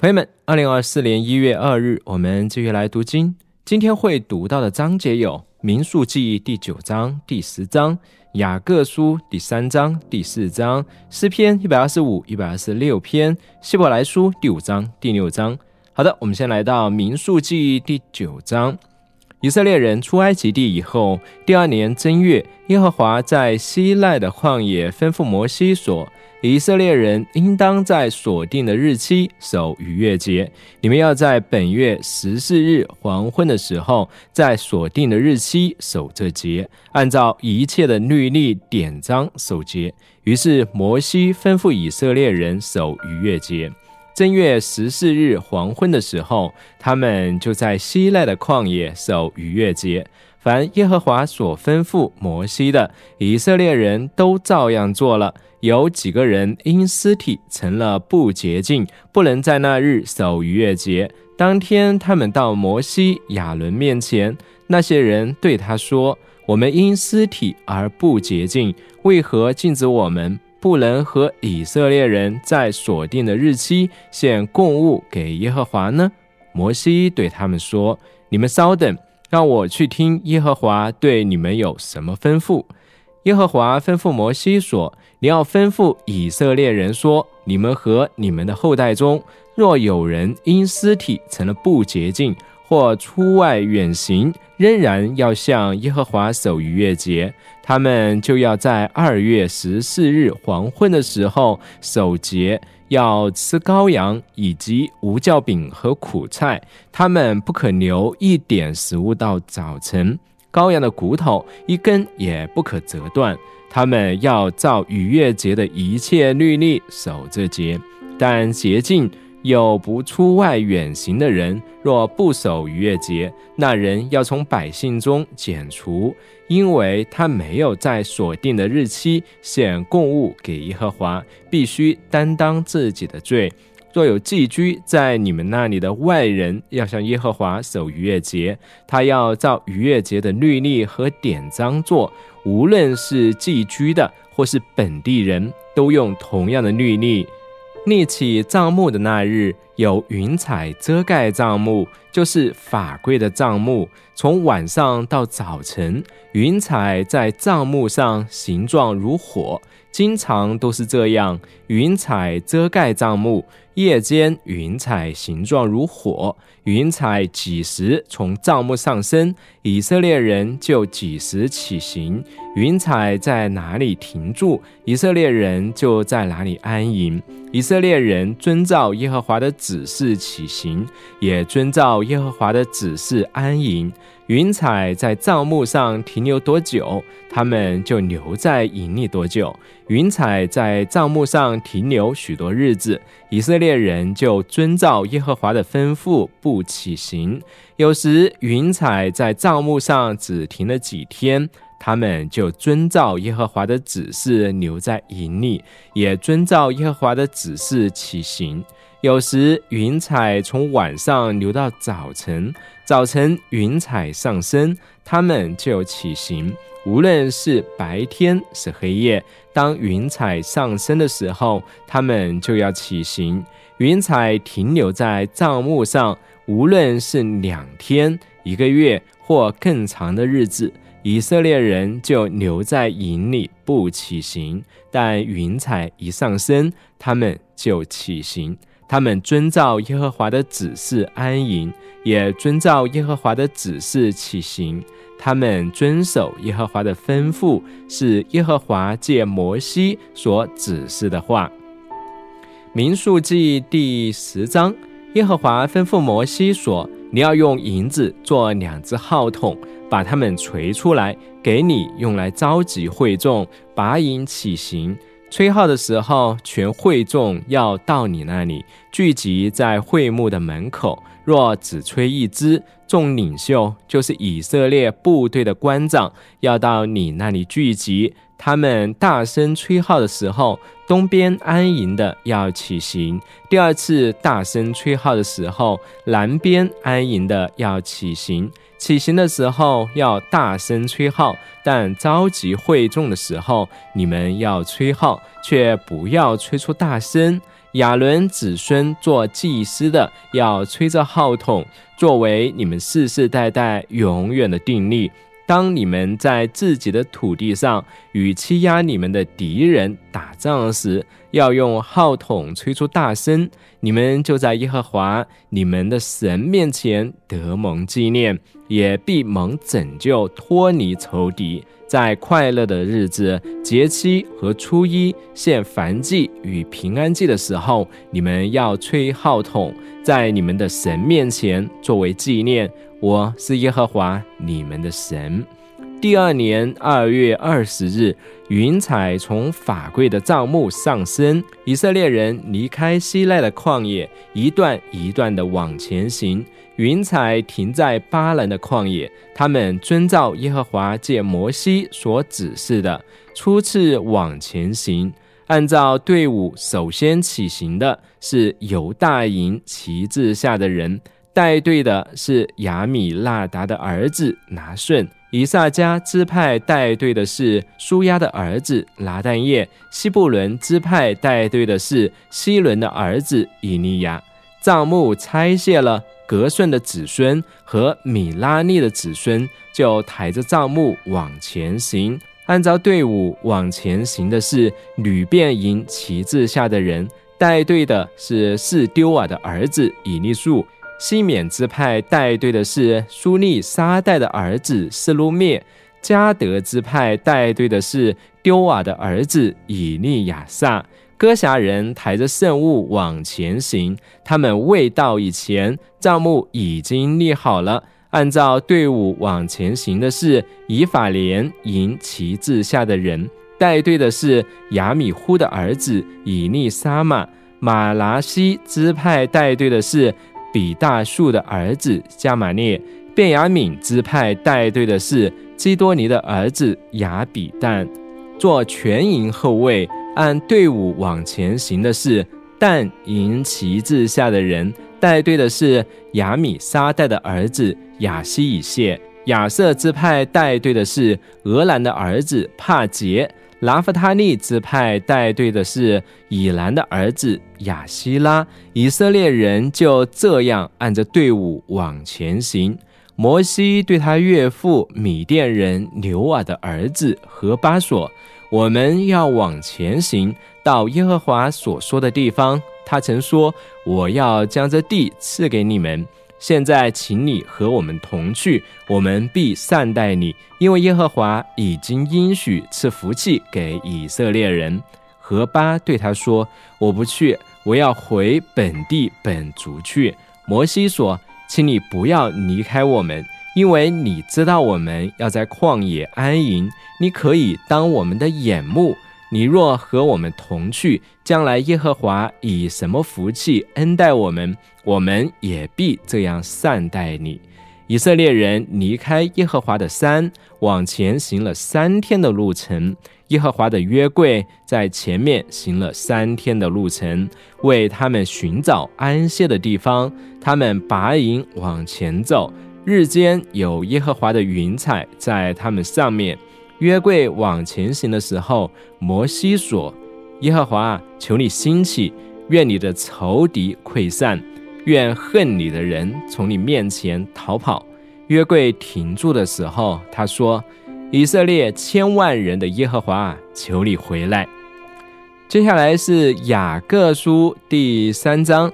朋友们，二零二四年一月二日，我们继续来读经。今天会读到的章节有《民数记》第九章、第十章，《雅各书》第三章、第四章，《诗篇》一百二十五、一百二十六篇，《希伯来书》第五章、第六章。好的，我们先来到《民数记》第九章。以色列人出埃及地以后，第二年正月，耶和华在西奈的旷野吩咐摩西说。以色列人应当在锁定的日期守逾越节。你们要在本月十四日黄昏的时候，在锁定的日期守这节，按照一切的律例典章守节。于是摩西吩咐以色列人守逾越节。正月十四日黄昏的时候，他们就在西奈的旷野守逾越节。凡耶和华所吩咐摩西的，以色列人都照样做了。有几个人因尸体成了不洁净，不能在那日守逾越节。当天，他们到摩西、亚伦面前，那些人对他说：“我们因尸体而不洁净，为何禁止我们不能和以色列人在所定的日期献供物给耶和华呢？”摩西对他们说：“你们稍等，让我去听耶和华对你们有什么吩咐。”耶和华吩咐摩西说：“你要吩咐以色列人说：你们和你们的后代中，若有人因尸体成了不洁净，或出外远行，仍然要向耶和华守逾越节，他们就要在二月十四日黄昏的时候守节，要吃羔羊以及无酵饼和苦菜，他们不可留一点食物到早晨。”羔羊的骨头一根也不可折断。他们要照逾越节的一切律例守这节。但洁净有不出外远行的人，若不守逾越节，那人要从百姓中剪除，因为他没有在所定的日期献供物给耶和华，必须担当自己的罪。若有寄居在你们那里的外人，要向耶和华守逾越节，他要照逾越节的律例和典章做。无论是寄居的或是本地人，都用同样的律例。立起帐幕的那日，有云彩遮盖帐幕，就是法柜的帐幕。从晚上到早晨，云彩在帐幕上，形状如火。经常都是这样，云彩遮盖帐幕。夜间，云彩形状如火，云彩几时从帐幕上升，以色列人就几时起行。云彩在哪里停住，以色列人就在哪里安营。以色列人遵照耶和华的指示起行，也遵照耶和华的指示安营。云彩在帐幕上停留多久，他们就留在营里多久。云彩在帐幕上停留许多日子，以色列人就遵照耶和华的吩咐不起行。有时云彩在帐幕上只停了几天，他们就遵照耶和华的指示留在营里，也遵照耶和华的指示起行。有时云彩从晚上流到早晨，早晨云彩上升，他们就起行。无论是白天是黑夜，当云彩上升的时候，他们就要起行。云彩停留在帐幕上，无论是两天、一个月或更长的日子，以色列人就留在营里不起行。但云彩一上升，他们就起行。他们遵照耶和华的指示安营，也遵照耶和华的指示起行。他们遵守耶和华的吩咐，是耶和华借摩西所指示的话。民数记第十章，耶和华吩咐摩西说：“你要用银子做两只号筒，把它们锤出来，给你用来召集会众，拔营起行。”吹号的时候，全会众要到你那里聚集在会幕的门口。若只吹一支，众领袖就是以色列部队的官长要到你那里聚集。他们大声吹号的时候，东边安营的要起行；第二次大声吹号的时候，南边安营的要起行。起行的时候要大声吹号，但召集会众的时候，你们要吹号，却不要吹出大声，亚伦子孙做祭司的，要吹着号筒，作为你们世世代代永远的定力。当你们在自己的土地上与欺压你们的敌人打仗时，要用号筒吹出大声，你们就在耶和华你们的神面前得蒙纪念，也必蒙拯救，脱离仇敌。在快乐的日子、节期和初一献燔祭与平安祭的时候，你们要吹号筒，在你们的神面前作为纪念。我是耶和华你们的神。第二年二月二十日，云彩从法柜的帐幕上升。以色列人离开西奈的旷野，一段一段的往前行。云彩停在巴兰的旷野，他们遵照耶和华借摩西所指示的，初次往前行。按照队伍，首先起行的是犹大营旗帜下的人，带队的是亚米拉达的儿子拿顺。以萨迦支派带队的是舒亚的儿子拿旦叶，西布伦支派带队的是西伦的儿子以利亚。帐幕拆卸了，格顺的子孙和米拉利的子孙就抬着帐幕往前行。按照队伍往前行的是吕便营旗帜下的人，带队的是四丢瓦的儿子以利树。西缅支派带队的是苏利沙代的儿子斯路灭，加德支派带队的是丢瓦的儿子以利亚撒。哥侠人抬着圣物往前行，他们未到以前，帐幕已经立好了。按照队伍往前行的是以法莲营旗帜下的人，带队的是亚米呼的儿子以利沙玛。马拉西支派带队的是。比大树的儿子加玛列，便雅敏支派带队的是基多尼的儿子亚比旦，做全营后卫，按队伍往前行的是但营旗帜下的人，带队的是亚米沙代的儿子亚西以谢，亚瑟支派带队的是俄兰的儿子帕杰。拉夫他利支派带队的是以兰的儿子亚希拉，以色列人就这样按着队伍往前行。摩西对他岳父米甸人牛瓦的儿子何巴索：“我们要往前行，到耶和华所说的地方。他曾说：我要将这地赐给你们。”现在，请你和我们同去，我们必善待你，因为耶和华已经应许赐福气给以色列人。何巴对他说：“我不去，我要回本地本族去。”摩西说：“请你不要离开我们，因为你知道我们要在旷野安营，你可以当我们的眼目。”你若和我们同去，将来耶和华以什么福气恩待我们，我们也必这样善待你。以色列人离开耶和华的山，往前行了三天的路程。耶和华的约柜在前面行了三天的路程，为他们寻找安歇的地方。他们拔营往前走，日间有耶和华的云彩在他们上面。约柜往前行的时候，摩西说：“耶和华，求你兴起，愿你的仇敌溃散，愿恨你的人从你面前逃跑。”约柜停住的时候，他说：“以色列千万人的耶和华，求你回来。”接下来是雅各书第三章，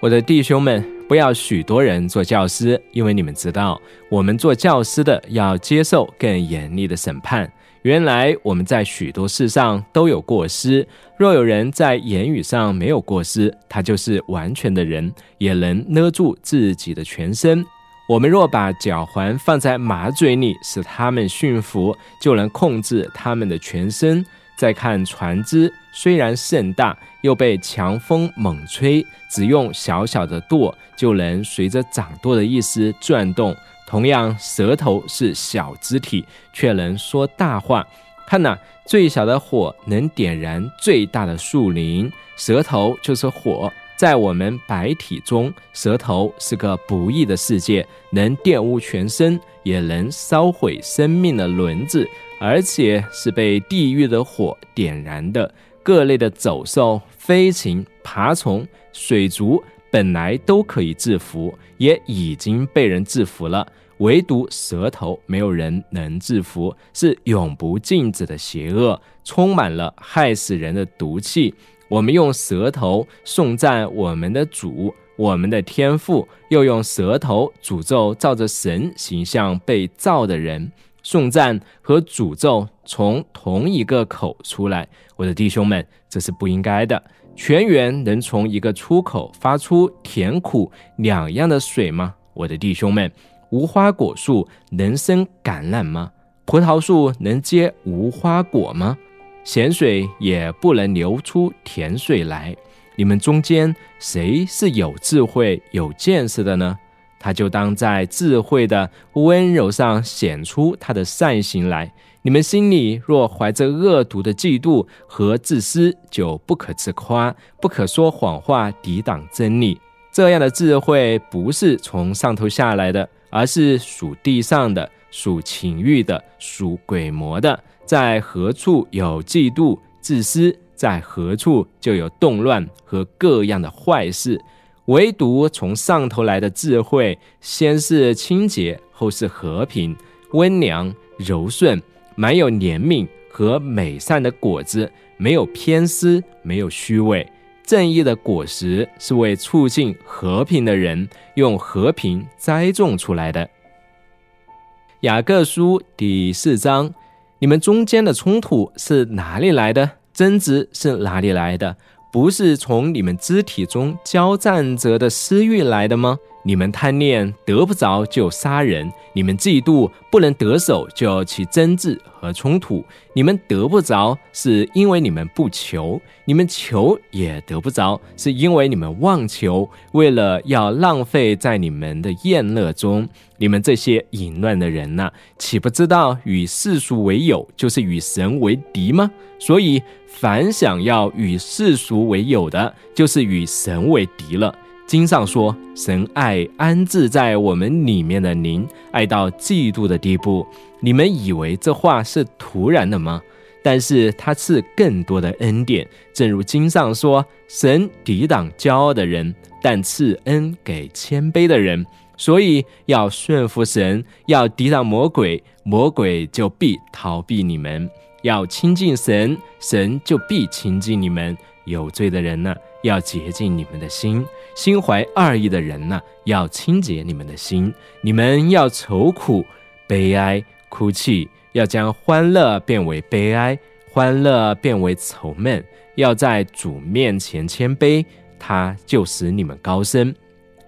我的弟兄们。不要许多人做教师，因为你们知道，我们做教师的要接受更严厉的审判。原来我们在许多事上都有过失。若有人在言语上没有过失，他就是完全的人，也能勒住自己的全身。我们若把脚环放在马嘴里，使他们驯服，就能控制他们的全身。再看船只，虽然甚大，又被强风猛吹，只用小小的舵就能随着掌舵的意思转动。同样，舌头是小肢体，却能说大话。看呐，最小的火能点燃最大的树林，舌头就是火。在我们白体中，舌头是个不义的世界，能玷污全身，也能烧毁生命的轮子。而且是被地狱的火点燃的，各类的走兽、飞禽、爬虫、水族本来都可以制服，也已经被人制服了，唯独舌头没有人能制服，是永不禁止的邪恶，充满了害死人的毒气。我们用舌头颂赞我们的主，我们的天赋，又用舌头诅咒照着神形象被造的人。颂赞和诅咒从同一个口出来，我的弟兄们，这是不应该的。泉源能从一个出口发出甜苦两样的水吗？我的弟兄们，无花果树能生橄榄吗？葡萄树能结无花果吗？咸水也不能流出甜水来。你们中间谁是有智慧、有见识的呢？他就当在智慧的温柔上显出他的善行来。你们心里若怀着恶毒的嫉妒和自私，就不可自夸，不可说谎话，抵挡真理。这样的智慧不是从上头下来的，而是属地上的、属情欲的、属鬼魔的。在何处有嫉妒、自私，在何处就有动乱和各样的坏事。唯独从上头来的智慧，先是清洁，后是和平、温良、柔顺，满有怜悯和美善的果子，没有偏私，没有虚伪。正义的果实是为促进和平的人用和平栽种出来的。雅各书第四章，你们中间的冲突是哪里来的？争执是哪里来的？不是从你们肢体中交战者的私欲来的吗？你们贪恋得不着就杀人，你们嫉妒不能得手就起争执和冲突。你们得不着是因为你们不求，你们求也得不着，是因为你们妄求，为了要浪费在你们的宴乐中。你们这些淫乱的人呐，岂不知道与世俗为友就是与神为敌吗？所以，凡想要与世俗为友的，就是与神为敌了。经上说，神爱安置在我们里面的灵，爱到嫉妒的地步。你们以为这话是突然的吗？但是他赐更多的恩典，正如经上说，神抵挡骄傲的人，但赐恩给谦卑的人。所以要顺服神，要抵挡魔鬼，魔鬼就必逃避你们；要亲近神，神就必亲近你们。有罪的人呢？要洁净你们的心，心怀二意的人呢，要清洁你们的心。你们要愁苦、悲哀、哭泣，要将欢乐变为悲哀，欢乐变为愁闷。要在主面前谦卑，他就使你们高升。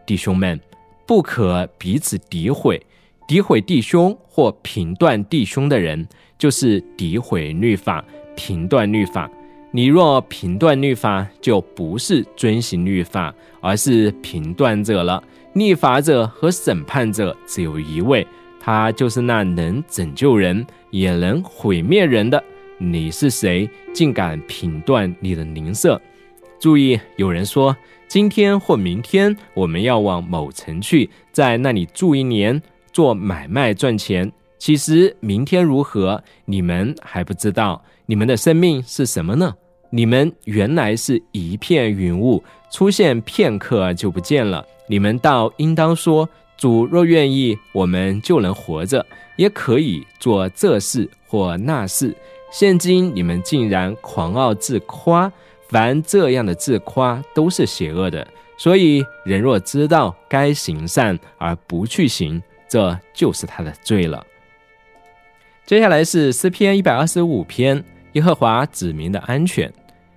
弟兄们，不可彼此诋毁，诋毁弟兄或评断弟兄的人，就是诋毁律法，评断律法。你若评断律法，就不是遵行律法，而是评断者了。立法者和审判者只有一位，他就是那能拯救人也能毁灭人的。你是谁，竟敢评断你的邻舍？注意，有人说今天或明天我们要往某城去，在那里住一年，做买卖赚钱。其实明天如何，你们还不知道。你们的生命是什么呢？你们原来是一片云雾，出现片刻就不见了。你们倒应当说：主若愿意，我们就能活着，也可以做这事或那事。现今你们竟然狂傲自夸，凡这样的自夸都是邪恶的。所以人若知道该行善而不去行，这就是他的罪了。接下来是诗篇一百二十五篇。耶和华指明的安全，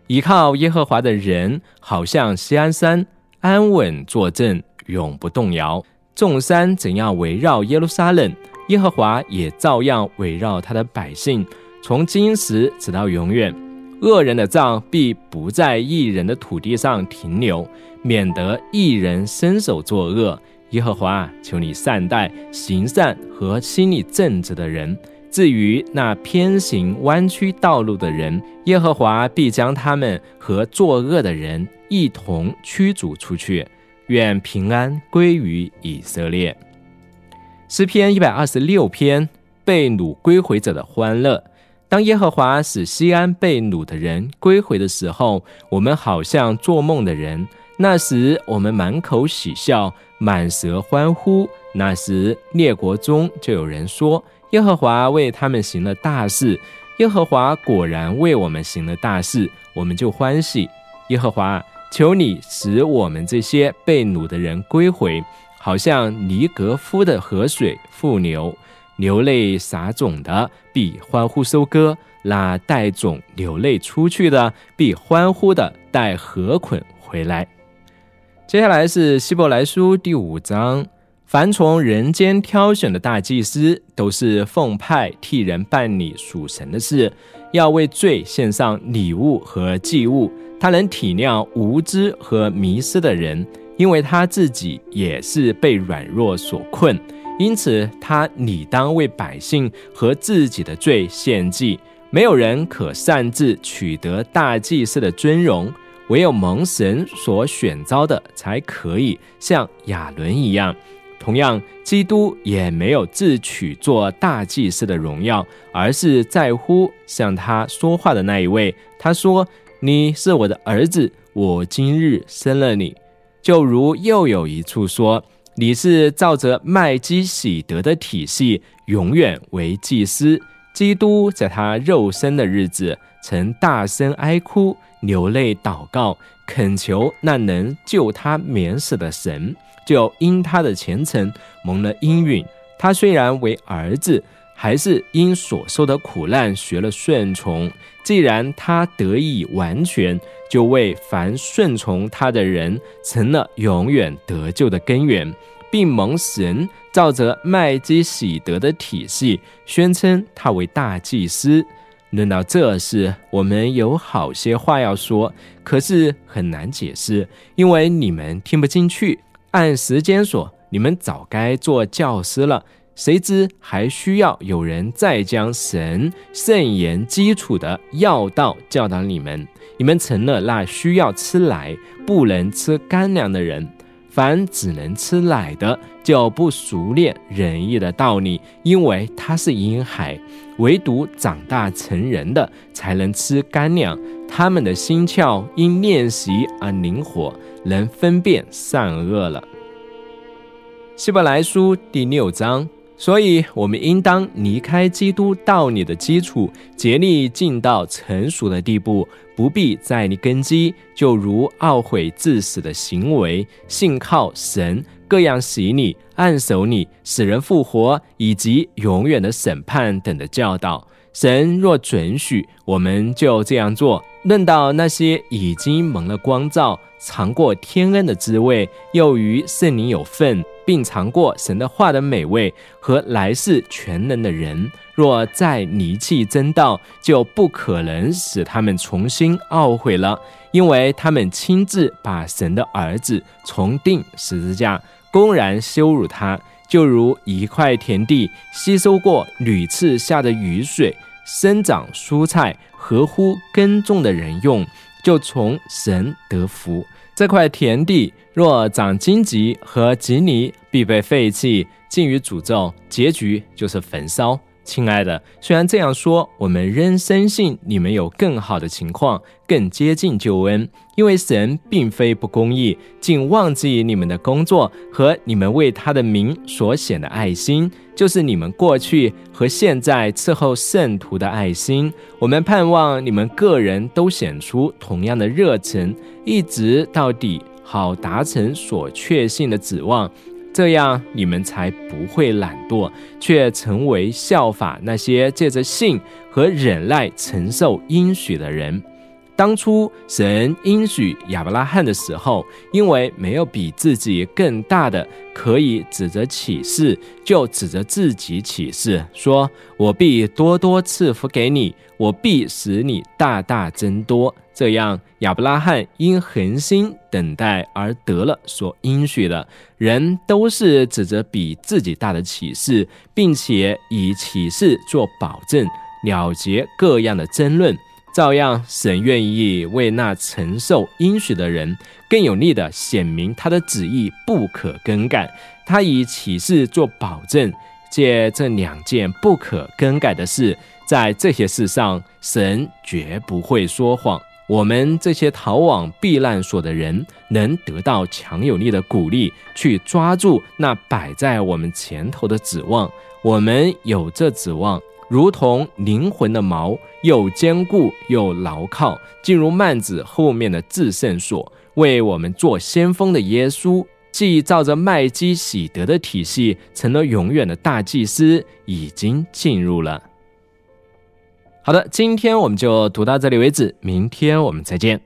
依靠耶和华的人，好像西安山，安稳坐镇，永不动摇。众山怎样围绕耶路撒冷，耶和华也照样围绕他的百姓，从今时直到永远。恶人的杖必不在一人的土地上停留，免得一人伸手作恶。耶和华，求你善待行善和心里正直的人。至于那偏行弯曲道路的人，耶和华必将他们和作恶的人一同驱逐出去。愿平安归于以色列。诗篇一百二十六篇，被掳归回者的欢乐。当耶和华使西安被掳的人归回的时候，我们好像做梦的人。那时我们满口喜笑，满舌欢呼。那时列国中就有人说：耶和华为他们行了大事。耶和华果然为我们行了大事，我们就欢喜。耶和华，求你使我们这些被掳的人归回，好像尼格夫的河水复流。流泪撒种的必欢呼收割，那带种流泪出去的必欢呼的带禾捆回来。接下来是希伯来书第五章，凡从人间挑选的大祭司，都是奉派替人办理属神的事，要为罪献上礼物和祭物。他能体谅无知和迷失的人，因为他自己也是被软弱所困。因此，他理当为百姓和自己的罪献祭。没有人可擅自取得大祭司的尊荣，唯有蒙神所选召的才可以像亚伦一样。同样，基督也没有自取做大祭司的荣耀，而是在乎向他说话的那一位。他说：“你是我的儿子，我今日生了你。”就如又有一处说。你是照着麦基喜德的体系，永远为祭司。基督在他肉身的日子，曾大声哀哭、流泪祷告，恳求那能救他免死的神，就因他的虔诚蒙了应允。他虽然为儿子，还是因所受的苦难学了顺从。既然他得以完全，就为凡顺从他的人成了永远得救的根源。并蒙神照着麦基喜德的体系，宣称他为大祭司。论到这事，我们有好些话要说，可是很难解释，因为你们听不进去。按时间说，你们早该做教师了，谁知还需要有人再将神圣言基础的要道教导你们。你们成了那需要吃奶不能吃干粮的人。凡只能吃奶的，就不熟练仁义的道理，因为他是婴孩；唯独长大成人的，才能吃干粮。他们的心窍因练习而灵活，能分辨善恶了。希伯来书第六章。所以，我们应当离开基督道理的基础，竭力进到成熟的地步，不必再立根基，就如懊悔致死的行为，信靠神各样洗礼、按手礼、使人复活以及永远的审判等的教导。神若准许，我们就这样做。论到那些已经蒙了光照、尝过天恩的滋味，又与圣灵有份。并尝过神的话的美味和来世全能的人，若再离弃真道，就不可能使他们重新懊悔了，因为他们亲自把神的儿子重钉十字架，公然羞辱他，就如一块田地吸收过屡次下的雨水，生长蔬菜，合乎耕种的人用，就从神得福。这块田地若长荆棘和棘藜，必被废弃，尽于诅咒，结局就是焚烧。亲爱的，虽然这样说，我们仍深信你们有更好的情况，更接近救恩。因为神并非不公义，竟忘记你们的工作和你们为他的名所显的爱心，就是你们过去和现在伺候圣徒的爱心。我们盼望你们个人都显出同样的热忱，一直到底，好达成所确信的指望。这样你们才不会懒惰，却成为效法那些借着信和忍耐承受应许的人。当初神应许亚伯拉罕的时候，因为没有比自己更大的可以指着启示，就指着自己启示，说：“我必多多赐福给你，我必使你大大增多。”这样，亚伯拉罕因恒心等待而得了所应许的。人都是指着比自己大的启示，并且以启示做保证，了结各样的争论。照样，神愿意为那承受应许的人更有力的显明他的旨意不可更改。他以启示做保证，借这两件不可更改的事，在这些事上，神绝不会说谎。我们这些逃往避难所的人，能得到强有力的鼓励，去抓住那摆在我们前头的指望。我们有这指望，如同灵魂的锚，又坚固又牢靠，进入幔子后面的至圣所，为我们做先锋的耶稣，既照着麦基喜德的体系，成了永远的大祭司，已经进入了。好的，今天我们就读到这里为止，明天我们再见。